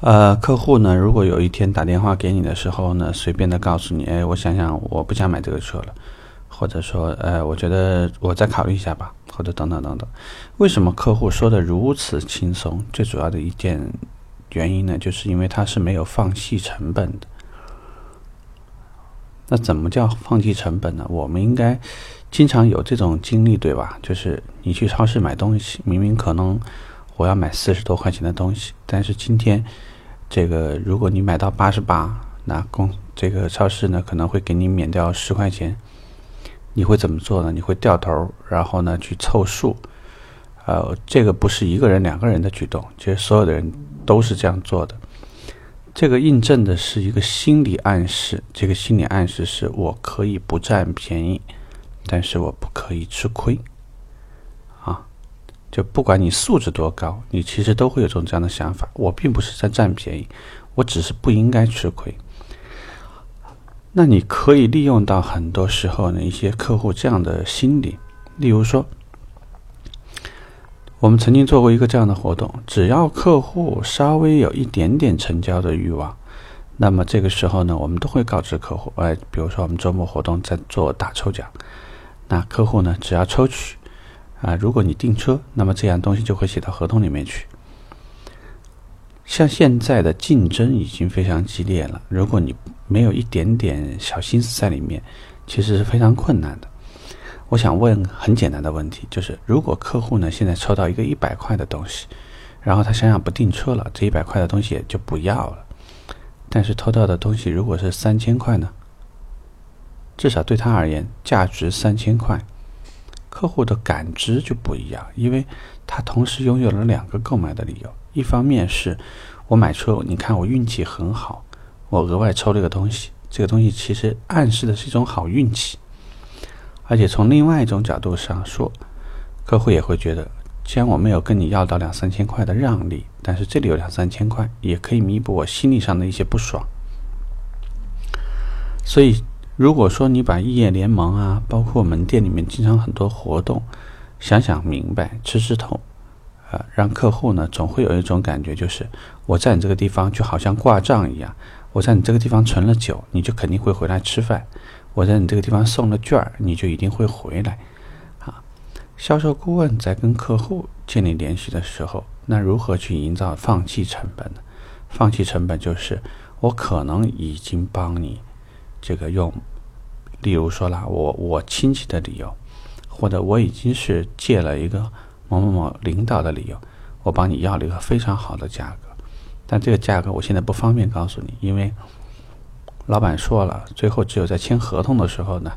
呃，客户呢，如果有一天打电话给你的时候呢，随便的告诉你，哎，我想想，我不想买这个车了，或者说，呃，我觉得我再考虑一下吧，或者等等等等。为什么客户说的如此轻松？最主要的一件原因呢，就是因为他是没有放弃成本的。那怎么叫放弃成本呢？我们应该经常有这种经历，对吧？就是你去超市买东西，明明可能我要买四十多块钱的东西，但是今天这个如果你买到八十八，那公这个超市呢可能会给你免掉十块钱，你会怎么做呢？你会掉头，然后呢去凑数。呃，这个不是一个人、两个人的举动，其实所有的人都是这样做的。这个印证的是一个心理暗示，这个心理暗示是我可以不占便宜，但是我不可以吃亏，就不管你素质多高，你其实都会有种这样的想法。我并不是在占便宜，我只是不应该吃亏。那你可以利用到很多时候呢，一些客户这样的心理，例如说。我们曾经做过一个这样的活动，只要客户稍微有一点点成交的欲望，那么这个时候呢，我们都会告知客户，哎，比如说我们周末活动在做大抽奖，那客户呢只要抽取，啊，如果你订车，那么这样东西就会写到合同里面去。像现在的竞争已经非常激烈了，如果你没有一点点小心思在里面，其实是非常困难的。我想问很简单的问题，就是如果客户呢现在抽到一个一百块的东西，然后他想想不订车了，这一百块的东西也就不要了。但是偷到的东西如果是三千块呢？至少对他而言，价值三千块，客户的感知就不一样，因为他同时拥有了两个购买的理由：一方面是我买车，你看我运气很好，我额外抽了个东西，这个东西其实暗示的是一种好运气。而且从另外一种角度上说，客户也会觉得，既然我没有跟你要到两三千块的让利，但是这里有两三千块，也可以弥补我心理上的一些不爽。所以，如果说你把异业联盟啊，包括门店里面经常很多活动，想想明白，吃吃透，啊，让客户呢总会有一种感觉，就是我在你这个地方就好像挂账一样，我在你这个地方存了酒，你就肯定会回来吃饭。我在你这个地方送了券儿，你就一定会回来，啊！销售顾问在跟客户建立联系的时候，那如何去营造放弃成本呢？放弃成本就是我可能已经帮你这个用，例如说啦，我我亲戚的理由，或者我已经是借了一个某某某领导的理由，我帮你要了一个非常好的价格，但这个价格我现在不方便告诉你，因为。老板说了，最后只有在签合同的时候呢，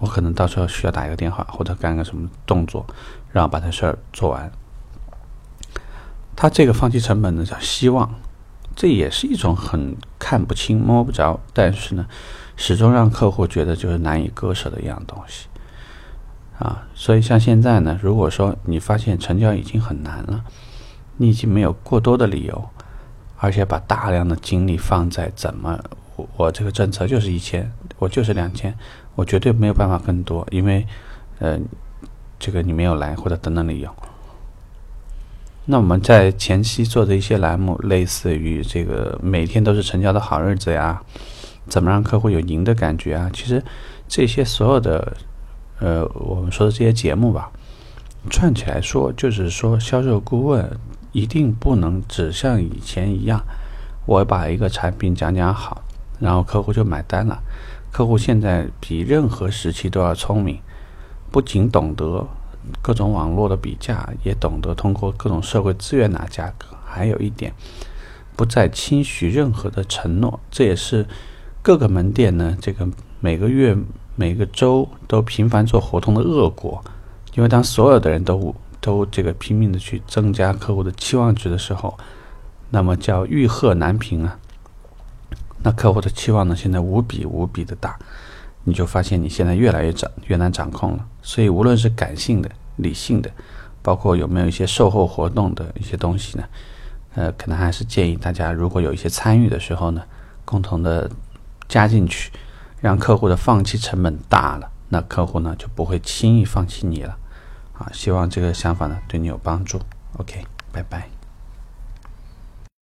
我可能到时候需要打一个电话或者干个什么动作，然后把这事儿做完。他这个放弃成本呢叫希望，这也是一种很看不清摸不着，但是呢，始终让客户觉得就是难以割舍的一样东西啊。所以像现在呢，如果说你发现成交已经很难了，你已经没有过多的理由，而且把大量的精力放在怎么。我我这个政策就是一千，我就是两千，我绝对没有办法更多，因为，呃，这个你没有来或者等等理由。那我们在前期做的一些栏目，类似于这个每天都是成交的好日子呀，怎么让客户有赢的感觉啊？其实这些所有的，呃，我们说的这些节目吧，串起来说，就是说销售顾问一定不能只像以前一样，我把一个产品讲讲好。然后客户就买单了。客户现在比任何时期都要聪明，不仅懂得各种网络的比价，也懂得通过各种社会资源拿价格。还有一点，不再轻许任何的承诺。这也是各个门店呢，这个每个月、每个周都频繁做活动的恶果。因为当所有的人都都这个拼命的去增加客户的期望值的时候，那么叫欲壑难平啊。那客户的期望呢？现在无比无比的大，你就发现你现在越来越掌越难掌控了。所以无论是感性的、理性的，包括有没有一些售后活动的一些东西呢？呃，可能还是建议大家，如果有一些参与的时候呢，共同的加进去，让客户的放弃成本大了，那客户呢就不会轻易放弃你了。啊，希望这个想法呢对你有帮助。OK，拜拜。